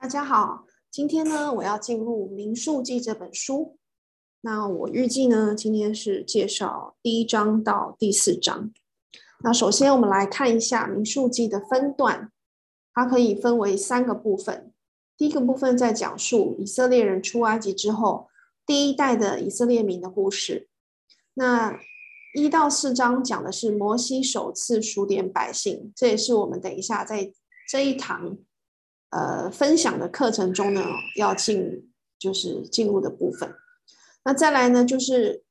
大家好，今天呢，我要进入《民数记》这本书。那我预计呢，今天是介绍第一章到第四章。那首先，我们来看一下《民数记》的分段，它可以分为三个部分。第一个部分在讲述以色列人出埃及之后，第一代的以色列民的故事。那一到四章讲的是摩西首次数点百姓，这也是我们等一下在这一堂。呃，分享的课程中呢，要进就是进入的部分。那再来呢，就是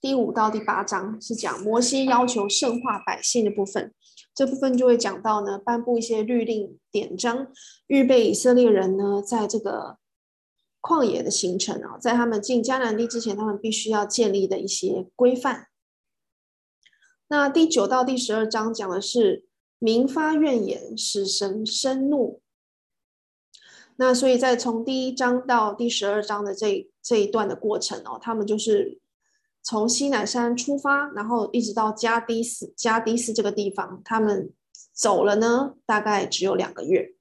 第五到第八章是讲摩西要求圣化百姓的部分。这部分就会讲到呢，颁布一些律令典章，预备以色列人呢，在这个旷野的行程啊，在他们进迦南地之前，他们必须要建立的一些规范。那第九到第十二章讲的是。民发怨言，使神生怒。那所以在从第一章到第十二章的这这一段的过程哦，他们就是从西南山出发，然后一直到加低斯加低斯这个地方，他们走了呢，大概只有两个月，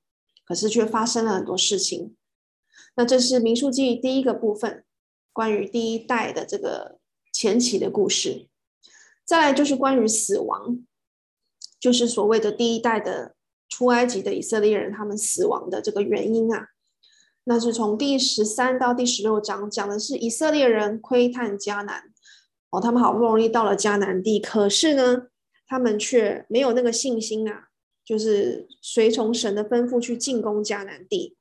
可是却发生了很多事情。那这是民数记第一个部分，关于第一代的这个前期的故事。再来就是关于死亡。就是所谓的第一代的出埃及的以色列人，他们死亡的这个原因啊，那是从第十三到第十六章讲的是以色列人窥探迦南哦，他们好不容易到了迦南地，可是呢，他们却没有那个信心啊，就是随从神的吩咐去进攻迦南地。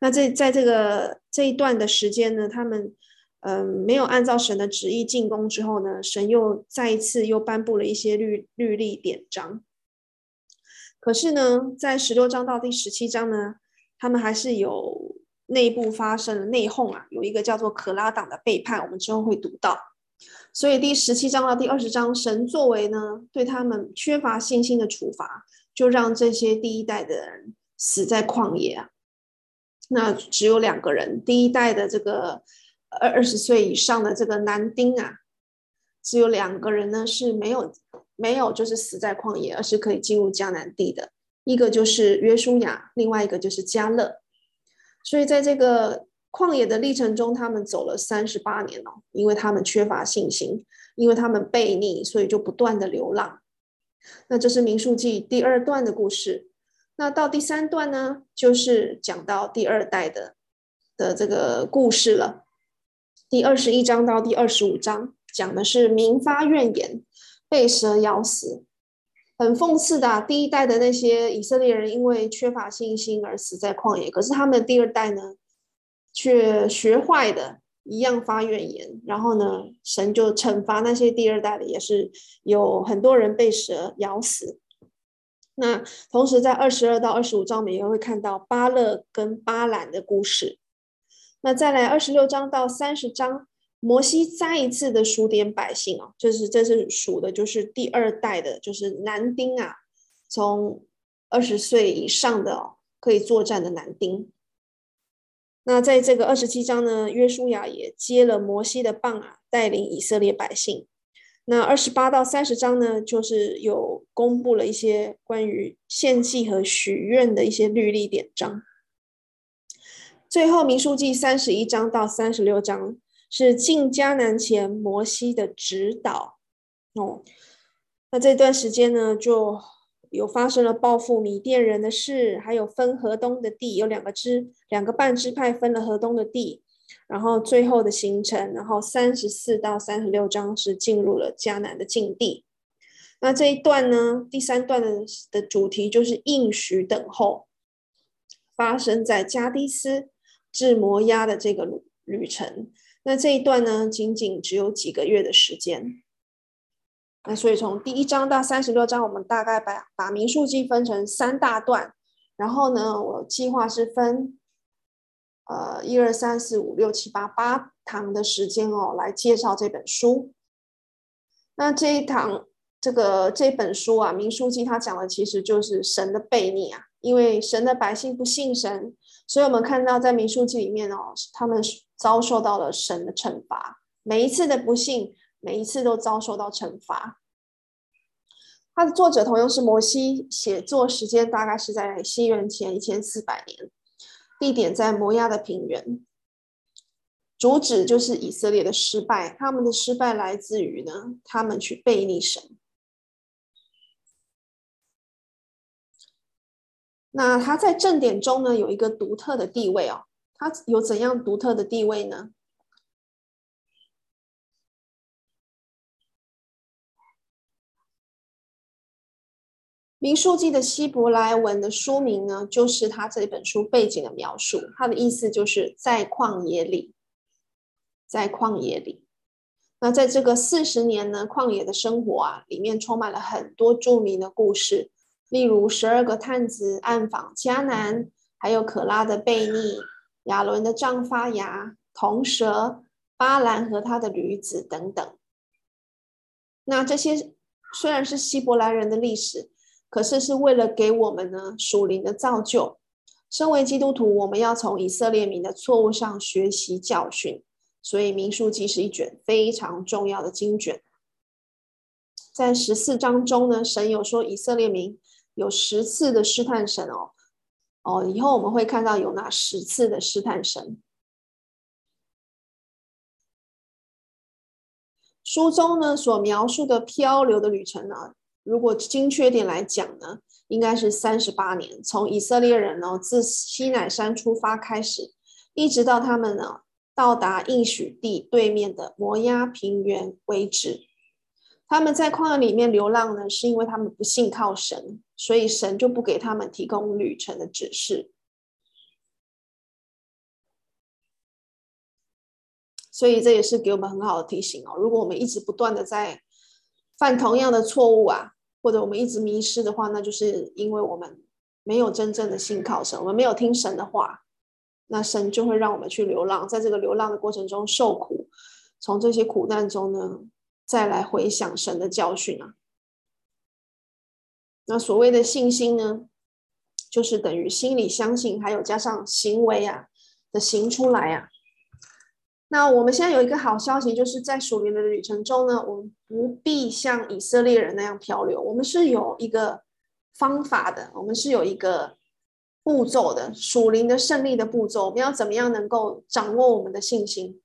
那这在这个这一段的时间呢，他们嗯、没有按照神的旨意进攻之后呢，神又再一次又颁布了一些律律例典章。可是呢，在十六章到第十七章呢，他们还是有内部发生了内讧啊，有一个叫做可拉党的背叛，我们之后会读到。所以第十七章到第二十章，神作为呢对他们缺乏信心的处罚，就让这些第一代的人死在旷野啊。那只有两个人，第一代的这个二二十岁以上的这个男丁啊，只有两个人呢是没有。没有，就是死在旷野，而是可以进入迦南地的。一个就是约书亚，另外一个就是迦勒。所以在这个旷野的历程中，他们走了三十八年哦，因为他们缺乏信心，因为他们悖逆，所以就不断的流浪。那这是民数记第二段的故事。那到第三段呢，就是讲到第二代的的这个故事了。第二十一章到第二十五章讲的是民发怨言。被蛇咬死，很讽刺的。第一代的那些以色列人因为缺乏信心而死在旷野，可是他们的第二代呢，却学坏的，一样发怨言。然后呢，神就惩罚那些第二代的，也是有很多人被蛇咬死。那同时在二十二到二十五章，我们也会看到巴勒跟巴兰的故事。那再来二十六章到三十章。摩西再一次的数点百姓哦，就是这是数的，就是第二代的，就是男丁啊，从二十岁以上的哦，可以作战的男丁。那在这个二十七章呢，约书亚也接了摩西的棒啊，带领以色列百姓。那二十八到三十章呢，就是有公布了一些关于献祭和许愿的一些律例典章。最后，民书记三十一章到三十六章。是进迦南前摩西的指导哦，那这段时间呢，就有发生了报复米甸人的事，还有分河东的地，有两个支两个半支派分了河东的地，然后最后的行程，然后三十四到三十六章是进入了迦南的境地。那这一段呢，第三段的的主题就是应许等候，发生在加低斯至摩押的这个旅旅程。那这一段呢，仅仅只有几个月的时间。那所以从第一章到三十六章，我们大概把把民数记分成三大段。然后呢，我计划是分呃一二三四五六七八八堂的时间哦，来介绍这本书。那这一堂这个这本书啊，民数记它讲的其实就是神的悖逆啊，因为神的百姓不信神，所以我们看到在民数记里面哦，他们是遭受到了神的惩罚，每一次的不幸，每一次都遭受到惩罚。他的作者同样是摩西，写作时间大概是在西元前一千四百年，地点在摩押的平原。主旨就是以色列的失败，他们的失败来自于呢，他们去背逆神。那他在正典中呢，有一个独特的地位哦，它有怎样独特的地位呢？民数记的希伯来文的书名呢，就是他这本书背景的描述，他的意思就是在旷野里。在旷野里，那在这个四十年呢，旷野的生活啊，里面充满了很多著名的故事，例如十二个探子暗访迦南，还有可拉的悖逆，亚伦的杖发芽，铜蛇，巴兰和他的驴子等等。那这些虽然是希伯来人的历史，可是是为了给我们呢属灵的造就。身为基督徒，我们要从以色列民的错误上学习教训。所以，民数记是一卷非常重要的经卷。在十四章中呢，神有说以色列民有十次的试探神哦哦，以后我们会看到有那十次的试探神。书中呢所描述的漂流的旅程呢，如果精确点来讲呢，应该是三十八年，从以色列人呢自西乃山出发开始，一直到他们呢。到达应许地对面的摩押平原为止，他们在旷野里面流浪呢，是因为他们不信靠神，所以神就不给他们提供旅程的指示。所以这也是给我们很好的提醒哦。如果我们一直不断的在犯同样的错误啊，或者我们一直迷失的话，那就是因为我们没有真正的信靠神，我们没有听神的话。那神就会让我们去流浪，在这个流浪的过程中受苦，从这些苦难中呢，再来回想神的教训啊。那所谓的信心呢，就是等于心里相信，还有加上行为啊的行出来啊。那我们现在有一个好消息，就是在属灵的旅程中呢，我们不必像以色列人那样漂流，我们是有一个方法的，我们是有一个。步骤的属灵的胜利的步骤，我们要怎么样能够掌握我们的信心？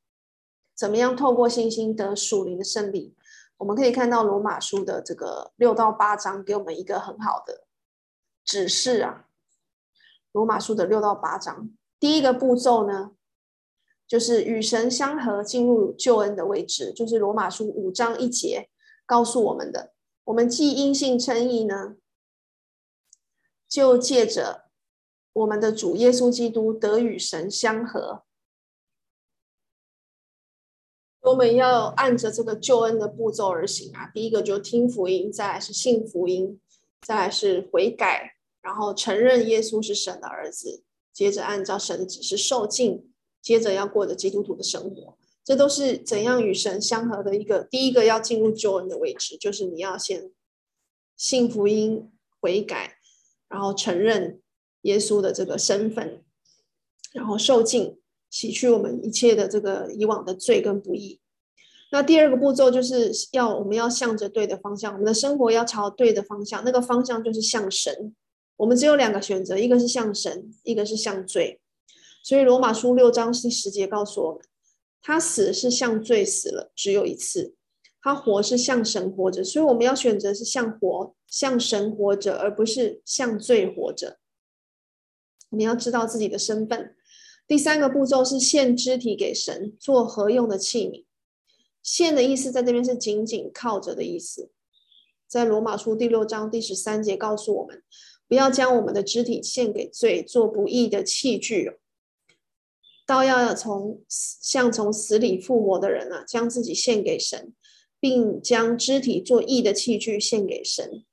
怎么样透过信心得属灵的胜利？我们可以看到罗马书的这个六到八章给我们一个很好的指示啊。罗马书的六到八章，第一个步骤呢，就是与神相合，进入救恩的位置，就是罗马书五章一节告诉我们的。我们既因信称义呢，就借着。我们的主耶稣基督得与神相合，我们要按着这个救恩的步骤而行啊。第一个就听福音，再来是信福音，再来是悔改，然后承认耶稣是神的儿子，接着按照神的指示受浸，接着要过着基督徒的生活。这都是怎样与神相合的一个第一个要进入救恩的位置，就是你要先信福音、悔改，然后承认。耶稣的这个身份，然后受浸，洗去我们一切的这个以往的罪跟不义。那第二个步骤就是要我们要向着对的方向，我们的生活要朝对的方向。那个方向就是向神。我们只有两个选择，一个是向神，一个是向罪。所以罗马书六章第十节告诉我们，他死是向罪死了，只有一次；他活是向神活着。所以我们要选择是向活、向神活着，而不是向罪活着。你要知道自己的身份。第三个步骤是献肢体给神，做合用的器皿。献的意思在这边是紧紧靠着的意思。在罗马书第六章第十三节告诉我们，不要将我们的肢体献给罪，做不义的器具，倒要从像从死里复活的人啊，将自己献给神，并将肢体做义的器具献给神。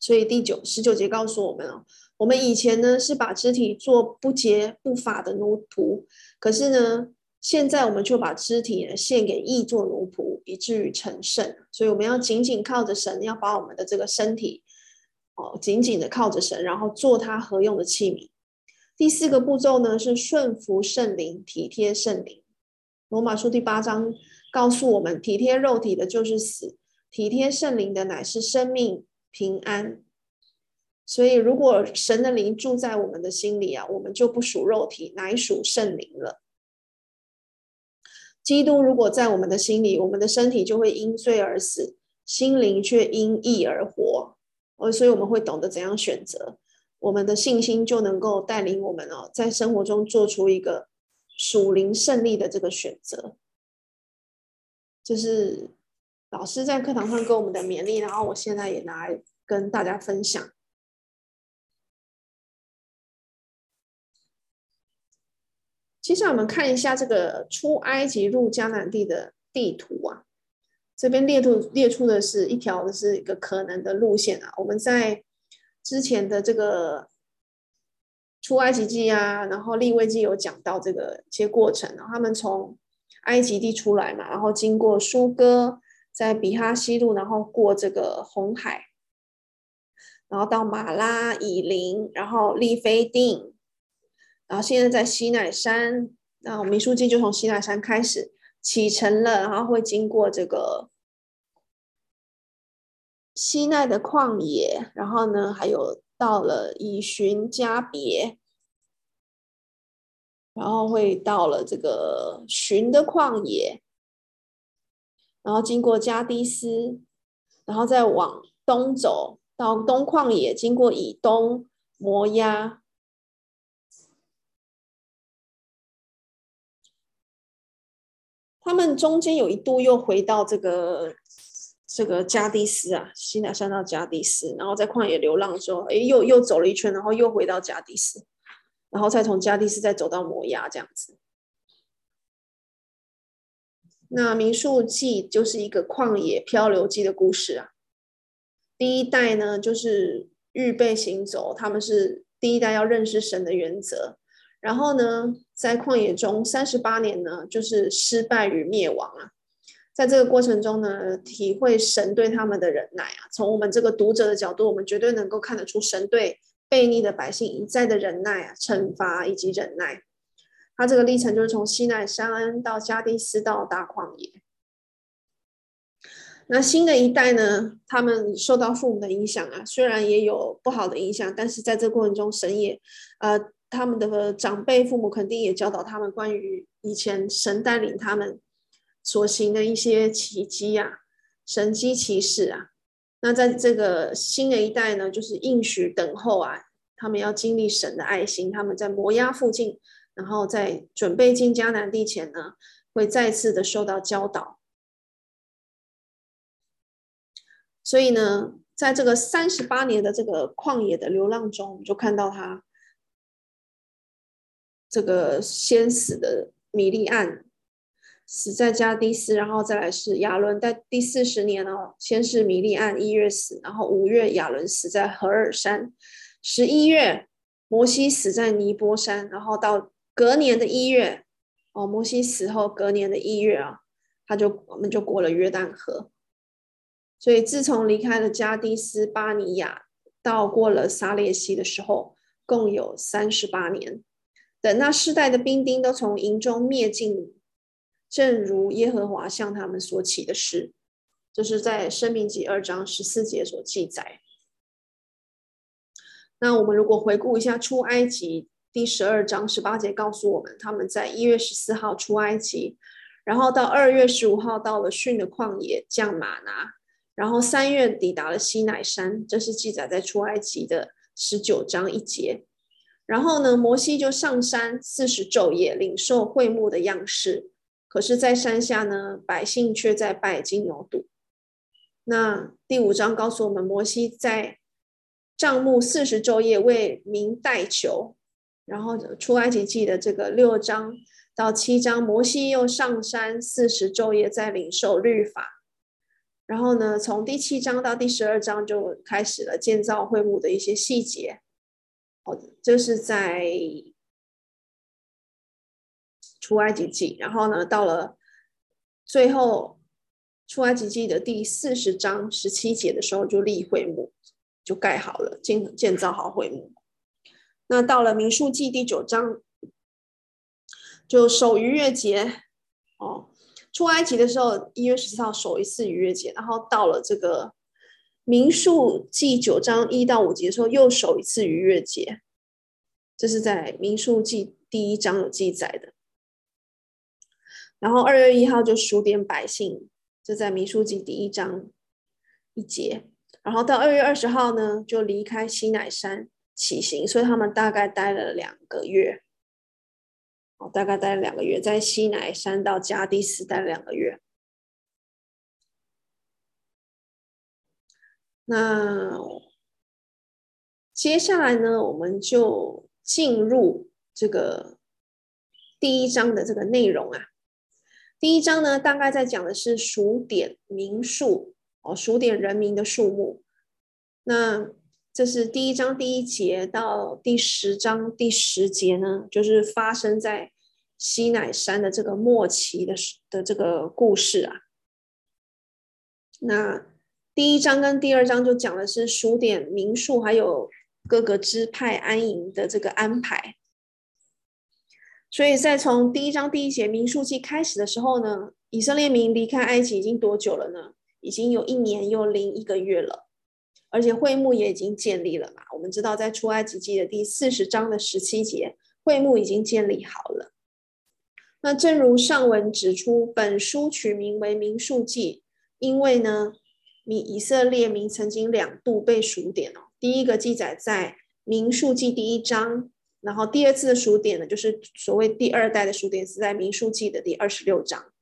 所以第九十九节告诉我们哦。我们以前呢是把肢体做不洁不法的奴仆，可是呢，现在我们就把肢体呢献给义做奴仆，以至于成圣。所以我们要紧紧靠着神，要把我们的这个身体哦紧紧的靠着神，然后做他合用的器皿。第四个步骤呢是顺服圣灵，体贴圣灵。罗马书第八章告诉我们，体贴肉体的就是死，体贴圣灵的乃是生命平安。所以如果神的灵住在我们的心里啊，我们就不属肉体，乃属圣灵了。基督如果在我们的心里，我们的身体就会因罪而死，心灵却因义而活。哦，所以我们会懂得怎样选择，我们的信心就能够带领我们哦，在生活中做出一个属灵胜利的这个选择。这是老师在课堂上给我们的勉励，然后我现在也拿来跟大家分享。接下来我们看一下这个出埃及入迦南地的地图啊，这边列出列出的是一条是一个可能的路线啊。我们在之前的这个出埃及记啊，然后利未记有讲到这个一些过程，然后他们从埃及地出来嘛，然后经过苏哥，在比哈希路，然后过这个红海，然后到马拉、以林，然后利非定。然后现在在西奈山，那我们书记就从西奈山开始启程了，然后会经过这个西奈的旷野，然后呢，还有到了以寻加别，然后会到了这个寻的旷野，然后经过加低斯，然后再往东走到东旷野，经过以东摩押。他们中间有一度又回到这个这个加低斯啊，西奈山到加低斯，然后在旷野流浪的时候，哎，又又走了一圈，然后又回到加低斯，然后再从加低斯再走到摩押这样子。那民数记就是一个旷野漂流记的故事啊。第一代呢，就是预备行走，他们是第一代要认识神的原则。然后呢，在旷野中三十八年呢，就是失败与灭亡啊。在这个过程中呢，体会神对他们的忍耐啊。从我们这个读者的角度，我们绝对能够看得出神对悖逆的百姓一再的忍耐啊，惩罚以及忍耐。他这个历程就是从西奈山恩到加低斯到大旷野。那新的一代呢，他们受到父母的影响啊，虽然也有不好的影响，但是在这个过程中，神也呃。他们的长辈父母肯定也教导他们关于以前神带领他们所行的一些奇迹啊、神迹奇事啊。那在这个新的一代呢，就是应许等候啊，他们要经历神的爱心。他们在摩押附近，然后在准备进迦南地前呢，会再次的受到教导。所以呢，在这个三十八年的这个旷野的流浪中，我们就看到他。这个先死的米利暗死在加低斯，然后再来是亚伦。在第四十年哦，先是米利暗一月死，然后五月亚伦死在何尔山，十一月摩西死在尼波山，然后到隔年的一月哦，摩西死后隔年的一月啊，他就我们就过了约旦河，所以自从离开了加低斯巴尼亚到过了撒烈西的时候，共有三十八年。等那世代的兵丁都从营中灭尽，正如耶和华向他们所起的誓，这、就是在申命记二章十四节所记载。那我们如果回顾一下出埃及第十二章十八节，告诉我们他们在一月十四号出埃及，然后到二月十五号到了逊的旷野降马拿，然后三月抵达了西乃山，这是记载在出埃及的十九章一节。然后呢，摩西就上山四十昼夜，领受会幕的样式。可是，在山下呢，百姓却在拜金牛犊。那第五章告诉我们，摩西在帐幕四十昼夜为民代求。然后出埃及记的这个六章到七章，摩西又上山四十昼夜，在领受律法。然后呢，从第七章到第十二章就开始了建造会幕的一些细节。哦，这是在出埃及记，然后呢，到了最后出埃及记的第四十章十七节的时候，就立会幕，就盖好了，建建造好会幕。那到了民数记第九章，就守逾越节。哦，出埃及的时候一月十四号守一次逾越节，然后到了这个民数记九章一到五节的时候，又守一次逾越节，这是在民数记第一章有记载的。然后二月一号就数点百姓，这在民数记第一章一节。然后到二月二十号呢，就离开西乃山起行，所以他们大概待了两个月。哦，大概待了两个月，在西乃山到加低斯待了两个月。那接下来呢，我们就进入这个第一章的这个内容啊。第一章呢，大概在讲的是数点民数哦，数点人民的数目。那这是第一章第一节到第十章第十节呢，就是发生在西乃山的这个末期的的这个故事啊。那第一章跟第二章就讲的是数点民数，还有各个支派安营的这个安排。所以在从第一章第一节民数记开始的时候呢，以色列民离开埃及已经多久了呢？已经有一年又零一个月了，而且会幕也已经建立了嘛。我们知道在出埃及记的第四十章的十七节，会幕已经建立好了。那正如上文指出，本书取名为民数记，因为呢。以色列民曾经两度被数点哦，第一个记载在民数记第一章，然后第二次的数点呢，就是所谓第二代的数点是在民数记的第二十六章。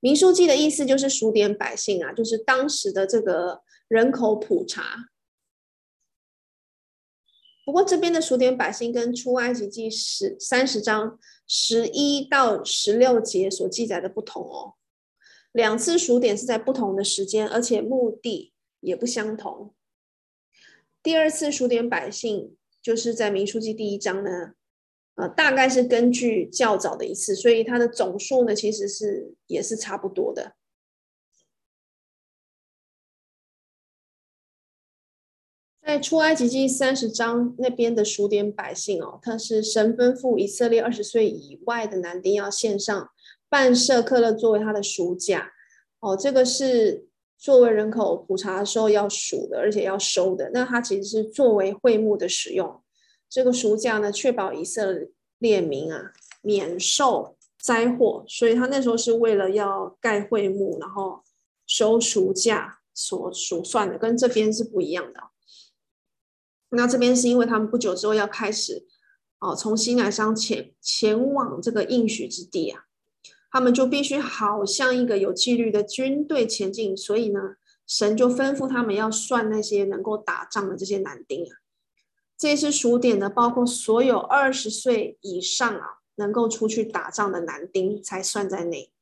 民数记的意思就是数点百姓啊，就是当时的这个人口普查。不过这边的数点百姓跟出埃及记十三十章十一到十六节所记载的不同哦。两次数点是在不同的时间，而且目的也不相同。第二次数点百姓，就是在民数记第一章呢，呃，大概是根据较早的一次，所以它的总数呢，其实是也是差不多的。在出埃及记三十章那边的数点百姓哦，他是神吩咐以色列二十岁以外的男丁要献上。半舍客勒作为他的赎价，哦，这个是作为人口普查的时候要数的，而且要收的。那它其实是作为会幕的使用。这个赎价呢，确保以色列民啊免受灾祸，所以他那时候是为了要盖会幕，然后收赎价所数算的，跟这边是不一样的。那这边是因为他们不久之后要开始哦，从西乃山前前往这个应许之地啊。他们就必须好像一个有纪律的军队前进，所以呢，神就吩咐他们要算那些能够打仗的这些男丁啊。这次数点呢，包括所有二十岁以上啊能够出去打仗的男丁才算在内。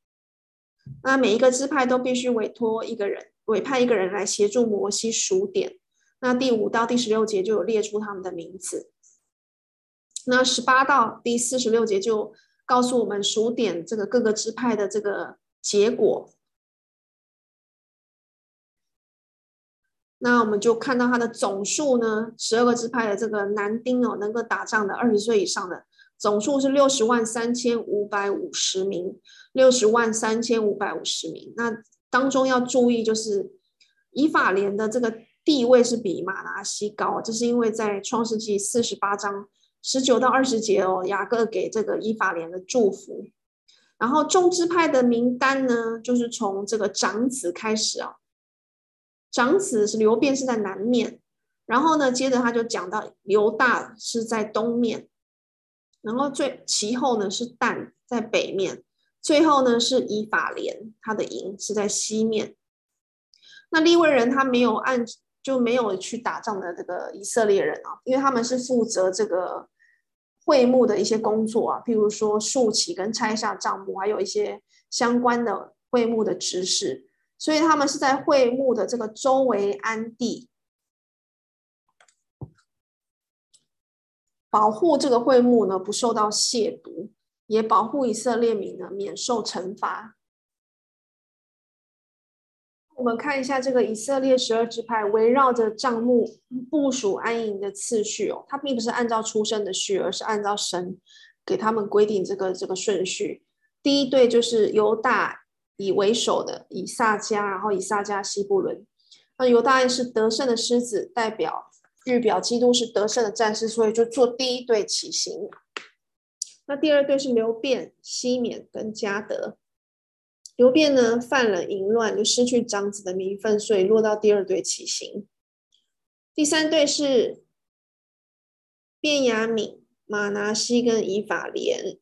那每一个支派都必须委托一个人，委派一个人来协助摩西数点。那第五到第十六节就有列出他们的名字。那十八到第四十六节就。告诉我们数点这个各个支派的这个结果，那我们就看到它的总数呢，十二个支派的这个男丁哦，能够打仗的二十岁以上的总数是六十万三千五百五十名，六十万三千五百五十名。那当中要注意，就是以法莲的这个地位是比马拉西高，这是因为在创世纪四十八章。十九到二十节哦，雅各给这个以法莲的祝福。然后众支派的名单呢，就是从这个长子开始啊。长子是流便是在南面，然后呢，接着他就讲到犹大是在东面，然后最其后呢是但在北面，最后呢是以法莲，他的营是在西面。那利未人他没有按。就没有去打仗的这个以色列人啊，因为他们是负责这个会幕的一些工作啊，譬如说竖起跟拆下帐幕，还有一些相关的会幕的知识，所以他们是在会幕的这个周围安地，保护这个会幕呢不受到亵渎，也保护以色列民呢免受惩罚。我们看一下这个以色列十二支派围绕着帐幕部署安营的次序哦，它并不是按照出生的序，而是按照神给他们规定这个这个顺序。第一队就是犹大以为首的以萨迦，然后以萨迦西布伦，那犹大是得胜的狮子，代表预表基督是得胜的战士，所以就做第一队起行。那第二队是流便、西缅跟迦得。流便呢犯了淫乱，就失去长子的名分，所以落到第二队起行。第三队是便雅悯、马拿西跟以法莲。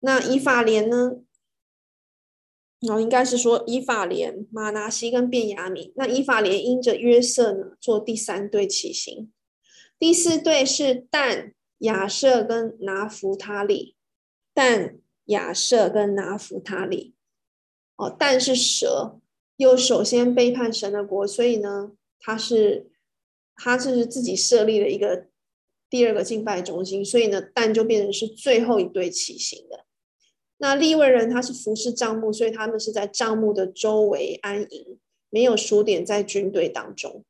那以法莲呢？哦，应该是说以法莲、马拿西跟便雅悯。那以法莲因着约瑟呢，做第三队起行。第四队是但。亚设跟拿弗他利，但亚瑟跟拿弗他利，哦，但是蛇又首先背叛神的国，所以呢，他是他是自己设立了一个第二个敬拜中心，所以呢，但就变成是最后一队起行的。那利未人他是服侍帐幕，所以他们是在帐幕的周围安营，没有数点在军队当中。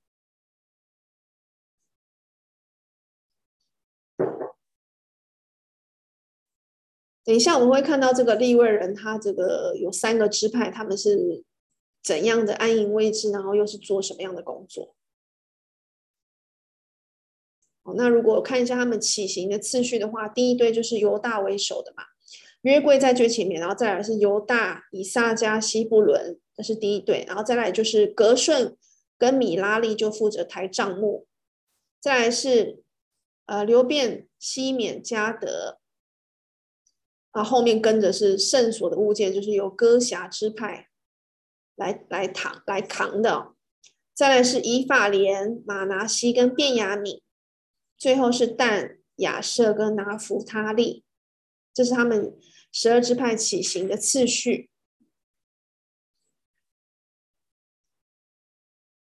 等一下，我们会看到这个利未人，他这个有三个支派，他们是怎样的安营位置，然后又是做什么样的工作。哦，那如果看一下他们起行的次序的话，第一队就是犹大为首的嘛，约柜在最前面，然后再来是犹大、以萨迦、西布伦，这是第一队，然后再来就是革顺跟米拉利就负责抬帐幕，再来是呃流便、西缅、迦得。啊，后面跟着是圣所的物件，就是由哥辖支派来来扛来扛的。再来是以法莲、玛拿西跟便雅悯，最后是但、亚设跟拿弗他利，这是他们十二支派起行的次序。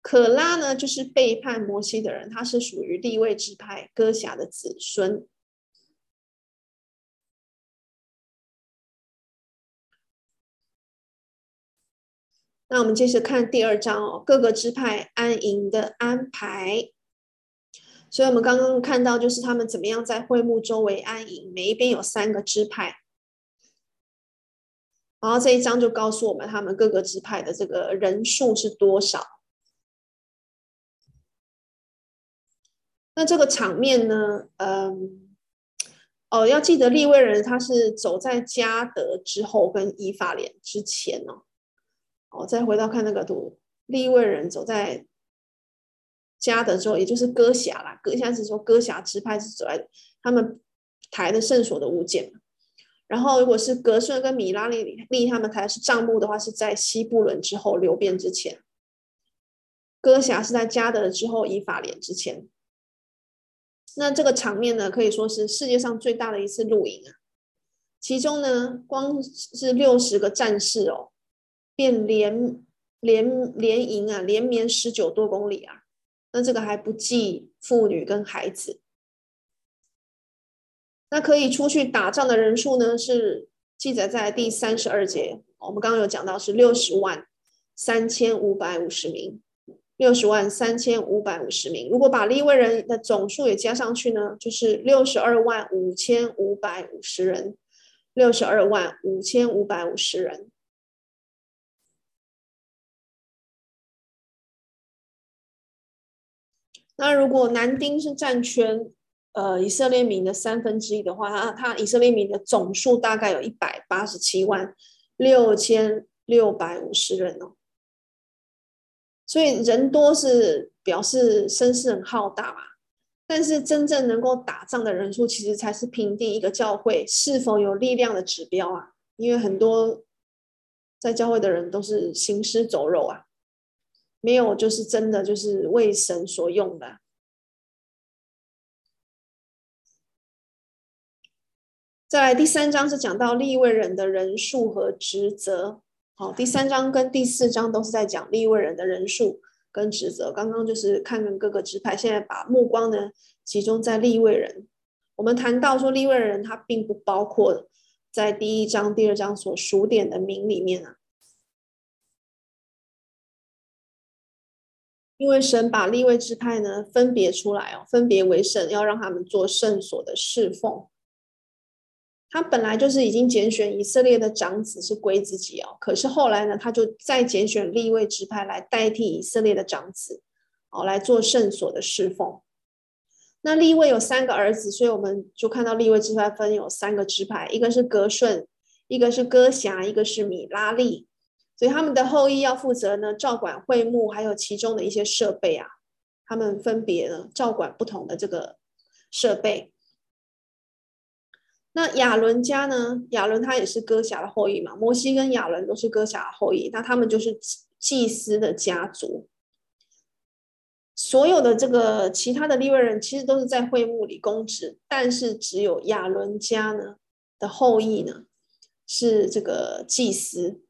可拉呢，就是背叛摩西的人，他是属于利未支派哥辖的子孙。那我们接着看第二章哦，各个支派安营的安排。所以，我们刚刚看到就是他们怎么样在会幕周围安营，每一边有三个支派。然后这一章就告诉我们他们各个支派的这个人数是多少。那这个场面呢，嗯，哦，要记得利未人他是走在迦得之后，跟以法莲之前哦。我再回到看那个图，利未人走在加德之后，也就是哥辖啦。哥辖是说哥辖支派是走在他们抬的圣所的物件。然后如果是格顺跟米拉利利他们抬的是帐幕的话，是在西布伦之后，流变之前。哥辖是在加德之后，以法莲之前。那这个场面呢，可以说是世界上最大的一次露营啊。其中呢，光是六十个战士哦。便连连连营啊，连绵十九多公里啊，那这个还不计妇女跟孩子。那可以出去打仗的人数呢，是记载在第三十二节。我们刚刚有讲到是六十万三千五百五十名，六十万三千五百五十名。如果把利未人的总数也加上去呢，就是六十二万五千五百五十人，六十二万五千五百五十人。那如果男丁是占全呃以色列民的三分之一的话，他他以色列民的总数大概有一百八十七万六千六百五十人哦。所以人多是表示声势很浩大嘛，但是真正能够打仗的人数，其实才是评定一个教会是否有力量的指标啊。因为很多在教会的人都是行尸走肉啊。没有，就是真的，就是为神所用的。再来第三章是讲到立位人的人数和职责。好，第三章跟第四章都是在讲立位人的人数跟职责。刚刚就是看看各个支派，现在把目光呢集中在立位人。我们谈到说立位人，他并不包括在第一章、第二章所数点的名里面啊。因为神把立位支派呢分别出来哦，分别为圣，要让他们做圣所的侍奉。他本来就是已经拣选以色列的长子是归自己哦，可是后来呢，他就再拣选立位支派来代替以色列的长子，哦，来做圣所的侍奉。那立位有三个儿子，所以我们就看到立位支派分有三个支派，一个是革顺，一个是哥辖，一个是米拉利。所以他们的后裔要负责呢，照管会幕，还有其中的一些设备啊，他们分别呢照管不同的这个设备。那亚伦家呢？亚伦他也是哥辖的后裔嘛。摩西跟亚伦都是哥辖的后裔，那他们就是祭司的家族。所有的这个其他的利未人其实都是在会幕里供职，但是只有亚伦家呢的后裔呢是这个祭司。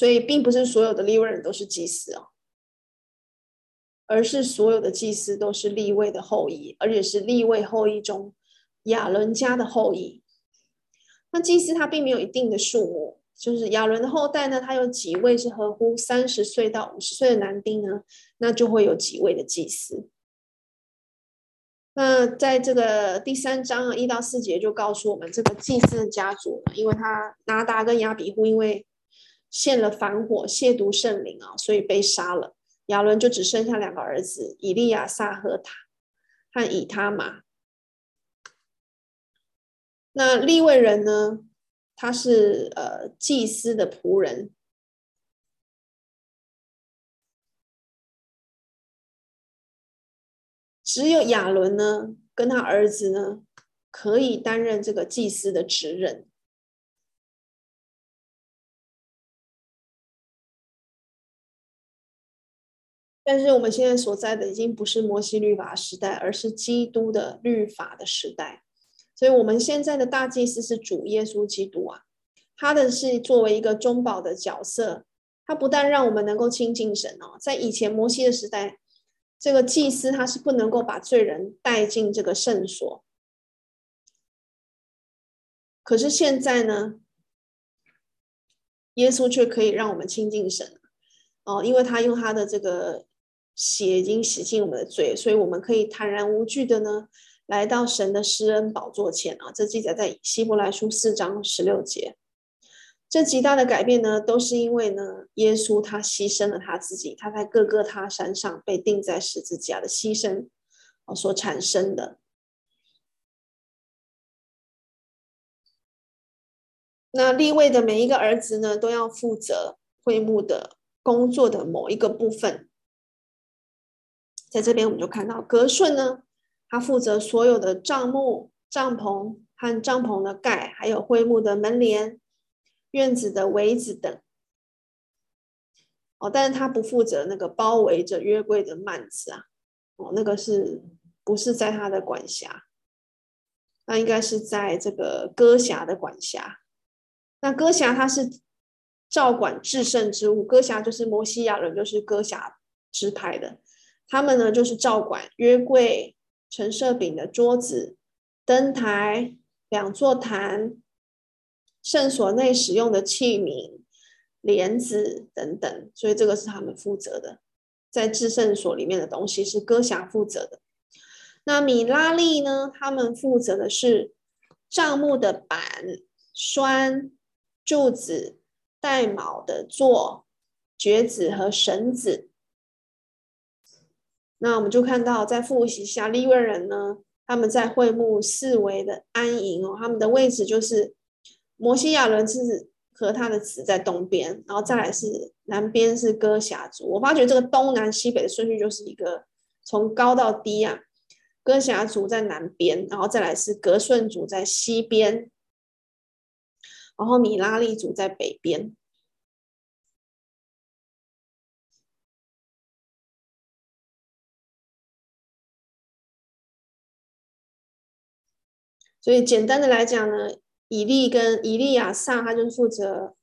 所以并不是所有的利未人都是祭司哦。而是所有的祭司都是利未的后裔，而且是利未后裔中亚伦家的后裔。那祭司他并没有一定的数目，就是亚伦的后代呢，他有几位是合乎三十岁到五十岁的男丁呢，那就会有几位的祭司。那在这个第三章一到四节就告诉我们，这个祭司的家族，因为他拿达跟亚比户因为献了反火亵渎圣灵啊，所以被杀了。亚伦就只剩下两个儿子，以利亚撒和他和以他玛。那利未人呢？他是呃祭司的仆人，只有亚伦呢跟他儿子呢可以担任这个祭司的职任。但是我们现在所在的已经不是摩西律法时代，而是基督的律法的时代。所以，我们现在的大祭司是主耶稣基督啊，他的是作为一个中保的角色，他不但让我们能够亲近神哦，在以前摩西的时代，这个祭司他是不能够把罪人带进这个圣所。可是现在呢，耶稣却可以让我们亲近神哦，因为他用他的这个。血已经洗净我们的罪，所以我们可以坦然无惧的呢，来到神的施恩宝座前啊。这记载在希伯来书四章十六节。这极大的改变呢，都是因为呢，耶稣他牺牲了他自己，他在各各他山上被钉在十字架的牺牲所产生的。那立位的每一个儿子呢，都要负责会幕的工作的某一个部分。在这边，我们就看到格顺呢，他负责所有的帐幕、帐篷和帐篷的盖，还有会幕的门帘、院子的围子等。哦，但是他不负责那个包围着约柜的幔子啊，哦，那个是不是在他的管辖？那应该是在这个哥辖的管辖。那哥辖他是照管至圣之物，哥辖就是摩西亚人，就是哥辖支派的。他们呢，就是照管约柜、陈设饼的桌子、灯台、两座坛、圣所内使用的器皿、帘子等等，所以这个是他们负责的。在至圣所里面的东西是哥辖负责的。那米拉利呢？他们负责的是帐幕的板、栓、柱子、带卯的座、橛子和绳子。那我们就看到，在复习下利未人呢，他们在会幕四围的安营哦，他们的位置就是摩西亚伦是和他的子在东边，然后再来是南边是哥辖族。我发觉这个东南西北的顺序就是一个从高到低啊，哥辖族在南边，然后再来是格顺族在西边，然后米拉利族在北边。所以简单的来讲呢，以利跟以利亚撒，他就负责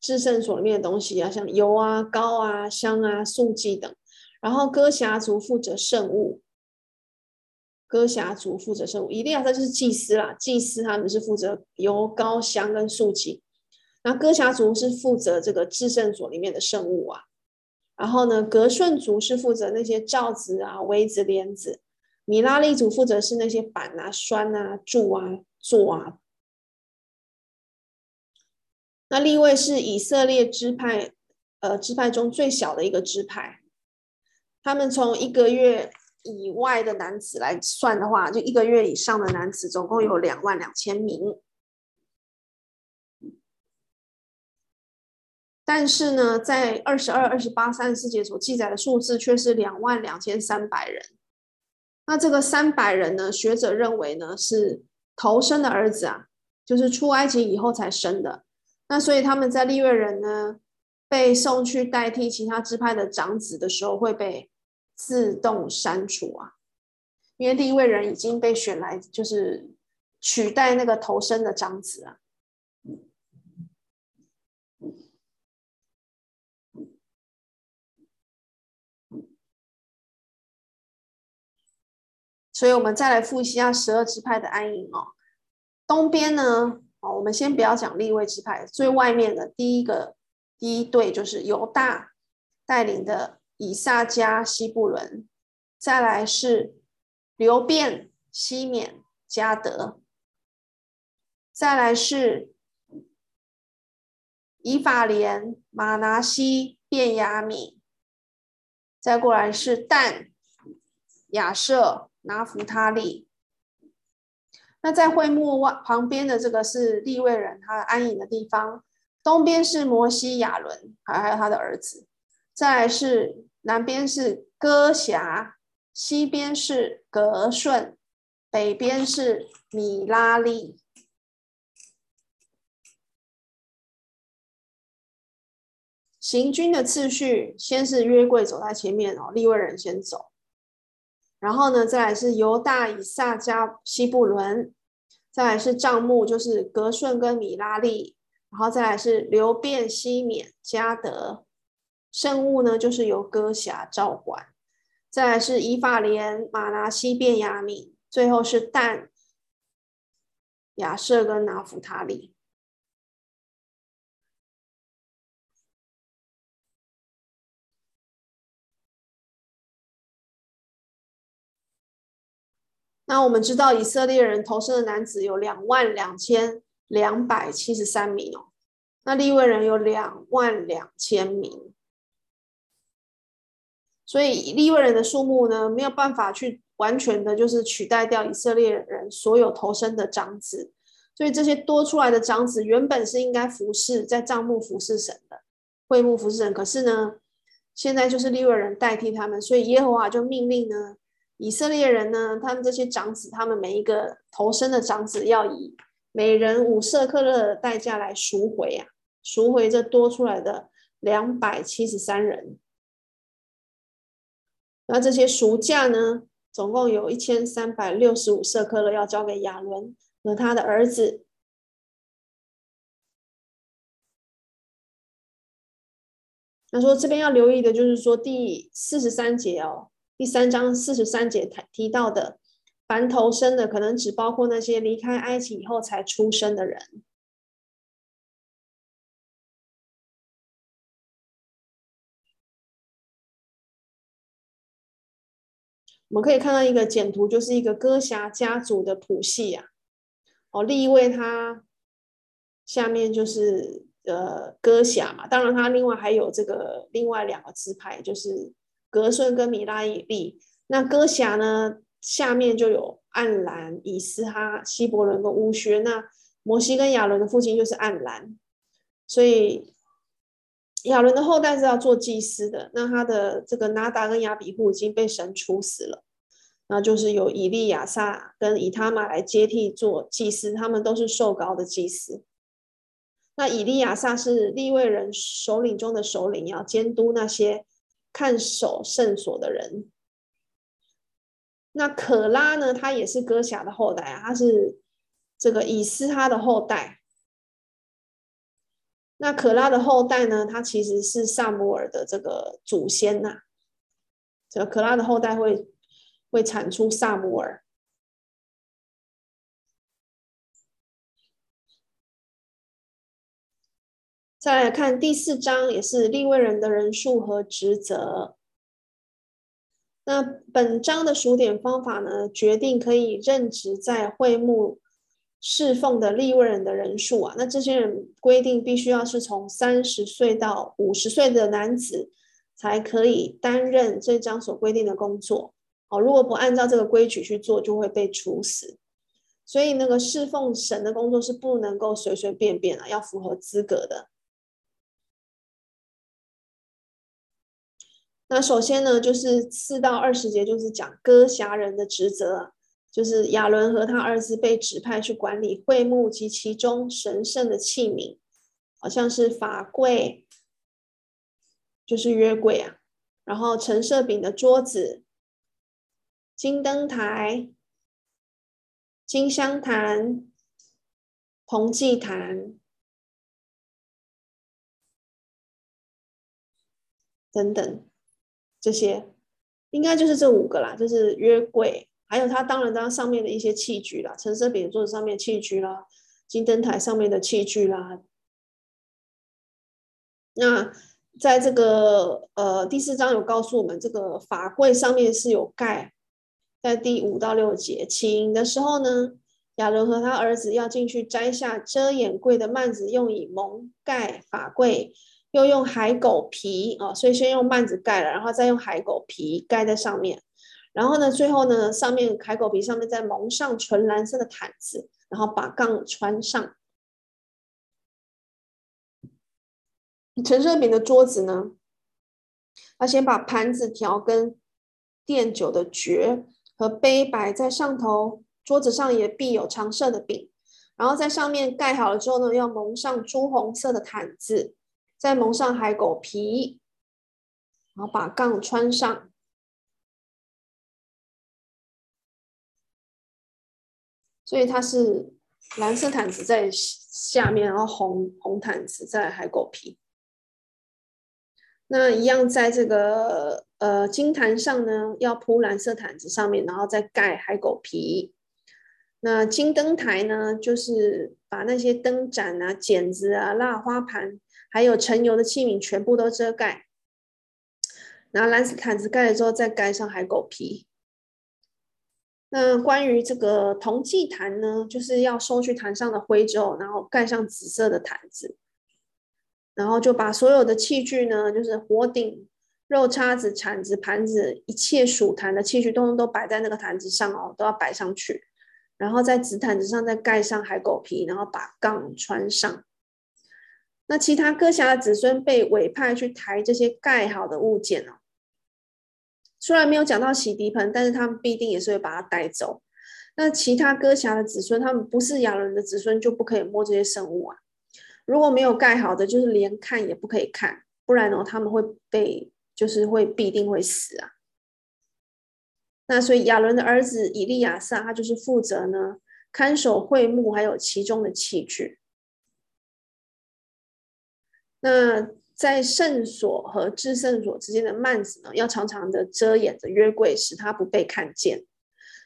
至圣所里面的东西啊，像油啊、膏啊、香啊、素祭等。然后哥辖族负责圣物，哥辖族负责圣物。以利亚撒就是祭司啦，祭司他们是负责油、膏、香跟素祭。那哥辖族是负责这个至圣所里面的圣物啊。然后呢，革顺族是负责那些罩子啊、围子、帘子。米拉利族负责是那些板啊、栓啊、柱啊、座啊。那立位是以色列支派，呃，支派中最小的一个支派。他们从一个月以外的男子来算的话，就一个月以上的男子总共有两万两千名。但是呢，在二十二、二十八、三十四节所记载的数字却是两万两千三百人。那这个三百人呢，学者认为呢是头生的儿子啊，就是出埃及以后才生的。那所以他们在利未人呢被送去代替其他支派的长子的时候，会被自动删除啊，因为利未人已经被选来就是取代那个头生的长子啊。所以我们再来复习一下十二支派的安营哦。东边呢？哦我们先不要讲立位支派，最外面的第一个第一队就是犹大带领的以萨迦、西布伦，再来是流便、西缅、迦得，再来是以法莲、玛拿西、便雅悯，再过来是但、亚设、拿弗他利。那在会幕外旁边的这个是利未人他安营的地方，东边是摩西亚伦，还还有他的儿子，再来是南边是哥辖，西边是革顺，北边是米拉利。行军的次序，先是约柜走在前面哦，利未人先走，然后呢，再来是犹大、以萨迦、西布伦。再来是帐幕，就是革顺跟米拉利，然后再来是流便、西缅、迦得，圣物呢就是由哥辖照管，再来是以法莲、玛拿西、便雅悯，最后是但、亚设跟拿弗他利。那我们知道以色列人头生的男子有两万两千两百七十三名哦，那利未人有两万两千名，所以利未人的数目呢，没有办法去完全的，就是取代掉以色列人所有头生的长子，所以这些多出来的长子原本是应该服侍在帐幕服侍神的，会幕服侍神，可是呢，现在就是利未人代替他们，所以耶和华就命令呢。以色列人呢，他们这些长子，他们每一个投生的长子，要以每人五舍客勒的代价来赎回啊，赎回这多出来的两百七十三人。那这些赎价呢，总共有一千三百六十五舍客勒要交给亚伦和他的儿子。那说这边要留意的就是说第四十三节哦。第三章四十三节提提到的，凡头生的，可能只包括那些离开埃及以后才出生的人。我们可以看到一个简图，就是一个哥侠家族的谱系啊。哦，利未他下面就是呃哥侠嘛，当然他另外还有这个另外两个支派，就是。格顺跟米拉利，那哥辖呢？下面就有暗兰、以斯哈、希伯伦跟乌薛。那摩西跟亚伦的父亲就是暗兰，所以亚伦的后代是要做祭司的。那他的这个拿达跟亚比户已经被神处死了，那就是由以利亚撒跟以他玛来接替做祭司，他们都是受膏的祭司。那以利亚撒是利未人首领中的首领，要监督那些。看守圣所的人，那可拉呢？他也是哥辖的后代啊，他是这个以斯哈的后代。那可拉的后代呢？他其实是撒母耳的这个祖先呐、这个可拉的后代会会产出撒母耳。再来看第四章，也是利未人的人数和职责。那本章的数点方法呢，决定可以任职在会幕侍奉的利未人的人数啊。那这些人规定必须要是从三十岁到五十岁的男子，才可以担任这章所规定的工作。哦，如果不按照这个规矩去做，就会被处死。所以那个侍奉神的工作是不能够随随便便啊，要符合资格的。那首先呢，就是四到二十节，就是讲歌辖人的职责，就是亚伦和他儿子被指派去管理会幕及其中神圣的器皿，好像是法柜，就是约柜啊，然后陈设饼的桌子、金灯台、金香坛、铜祭坛等等。这些应该就是这五个啦，就是约柜，还有它当然当上面的一些器具啦，陈设饼桌子上面器具啦，金灯台上面的器具啦。那在这个呃第四章有告诉我们，这个法柜上面是有盖，在第五到六节起营的时候呢，亚伦和他儿子要进去摘下遮掩柜的幔子，用以蒙盖法柜。又用海狗皮啊，所以先用幔子盖了，然后再用海狗皮盖在上面，然后呢，最后呢，上面海狗皮上面再蒙上纯蓝色的毯子，然后把杠穿上。陈设饼的桌子呢，他先把盘子、调羹、奠酒的爵和杯摆在上头，桌子上也必有长设的饼，然后在上面盖好了之后呢，要蒙上朱红色的毯子。再蒙上海狗皮，然后把杠穿上，所以它是蓝色毯子在下面，然后红红毯子在海狗皮。那一样，在这个呃金坛上呢，要铺蓝色毯子上面，然后再盖海狗皮。那金灯台呢，就是把那些灯盏啊、剪子啊、蜡花盘。还有盛油的器皿全部都遮盖，拿蓝色毯子盖了之后，再盖上海狗皮。那关于这个铜祭坛呢，就是要收去坛上的灰之后，然后盖上紫色的毯子，然后就把所有的器具呢，就是火鼎、肉叉子、铲子、盘子，一切属坛的器具，通通都摆在那个坛子上哦，都要摆上去，然后在紫毯子上再盖上海狗皮，然后把杠穿上。那其他歌辖的子孙被委派去抬这些盖好的物件哦。虽然没有讲到洗涤盆，但是他们必定也是会把它带走。那其他歌辖的子孙，他们不是亚伦的子孙，就不可以摸这些圣物啊。如果没有盖好的，就是连看也不可以看，不然呢，他们会被就是会必定会死啊。那所以亚伦的儿子以利亚撒，他就是负责呢看守会幕，还有其中的器具。那在圣所和至圣所之间的幔子呢，要常常的遮掩着约柜，使它不被看见。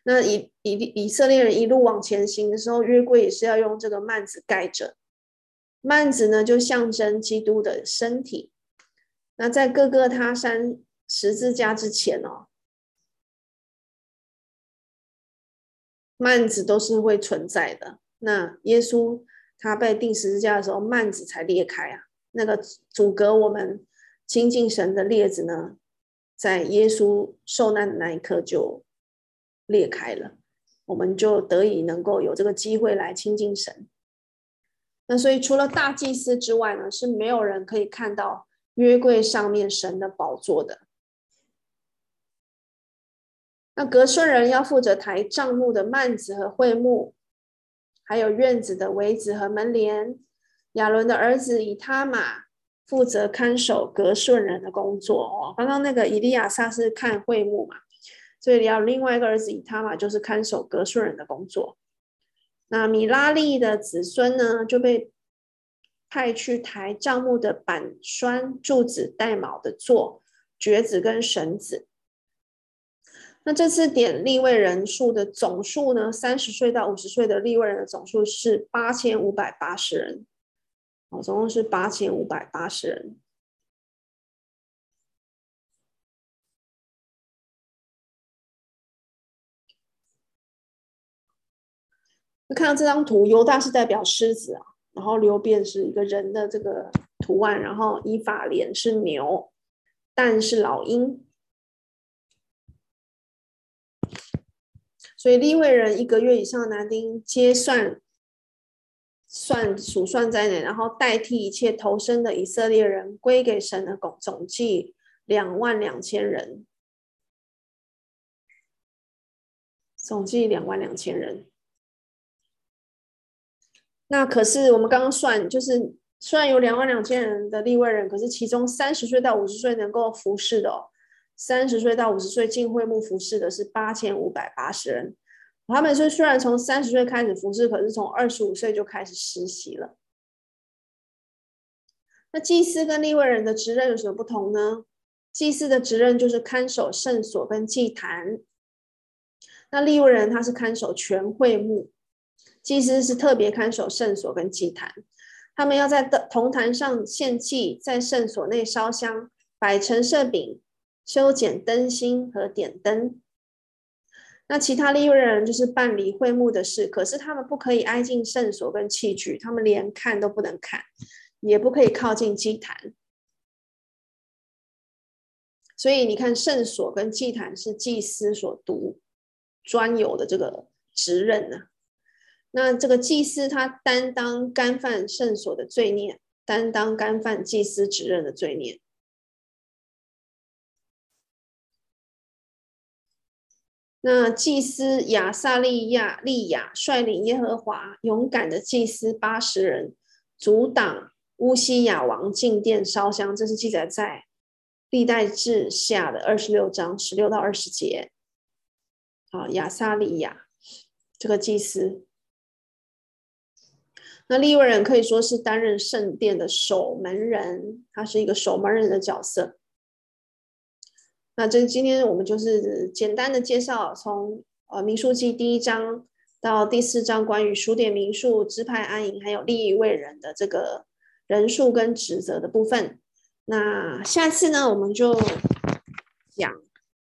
那以以以色列人一路往前行的时候，约柜也是要用这个幔子盖着。幔子呢，就象征基督的身体。那在各个他山十字架之前哦，幔子都是会存在的。那耶稣他被钉十字架的时候，幔子才裂开啊。那个阻隔我们亲近神的列子呢，在耶稣受难的那一刻就裂开了，我们就得以能够有这个机会来亲近神。那所以除了大祭司之外呢，是没有人可以看到约柜上面神的宝座的。那革顺人要负责抬帐幕的幔子和会幕，还有院子的围子和门帘。亚伦的儿子以他玛负责看守格顺人的工作哦。刚刚那个以利亚撒是看会幕嘛，所以要另外一个儿子以他玛就是看守格顺人的工作。那米拉利的子孙呢，就被派去抬帐幕的板栓、柱子、带卯的座、橛子跟绳子。那这次点立位人数的总数呢，三十岁到五十岁的立位人的总数是八千五百八十人。哦，总共是八千五百八十人。看到这张图，犹大是代表狮子啊，然后流便是一个人的这个图案，然后以法莲是牛，但是老鹰。所以立位人一个月以上的男丁，皆算算数算在内，然后代替一切投生的以色列人归给神的总总计两万两千人，总计两万两千人。那可是我们刚刚算，就是虽然有两万两千人的立位人，可是其中三十岁到五十岁能够服侍的哦。三十岁到五十岁进会幕服侍的是八千五百八十人，他们是虽然从三十岁开始服侍，可是从二十五岁就开始实习了。那祭司跟利未人的职任有什么不同呢？祭司的职任就是看守圣所跟祭坛，那利未人他是看守全会幕，祭司是特别看守圣所跟祭坛，他们要在铜坛上献祭，在圣所内烧香，摆陈设饼。修剪灯芯和点灯，那其他利未人就是办理会幕的事，可是他们不可以挨近圣所跟器具，他们连看都不能看，也不可以靠近祭坛。所以你看，圣所跟祭坛是祭司所独专有的这个职任呢、啊。那这个祭司他担当干犯圣所的罪孽，担当干犯祭司职任的罪孽。那祭司亚撒利亚利亚率领耶和华勇敢的祭司八十人，阻挡乌西雅王进殿烧香。这是记载在历代志下的二十六章十六到二十节。好，亚撒利亚这个祭司，那利未人可以说是担任圣殿的守门人，他是一个守门人的角色。那这今天我们就是简单的介绍，从呃民数记第一章到第四章关于数点民数、支派安营，还有利益为人的这个人数跟职责的部分。那下次呢，我们就讲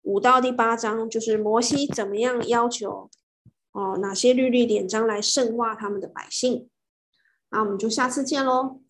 五到第八章，就是摩西怎么样要求哦哪些律例典章来圣化他们的百姓。那我们就下次见喽。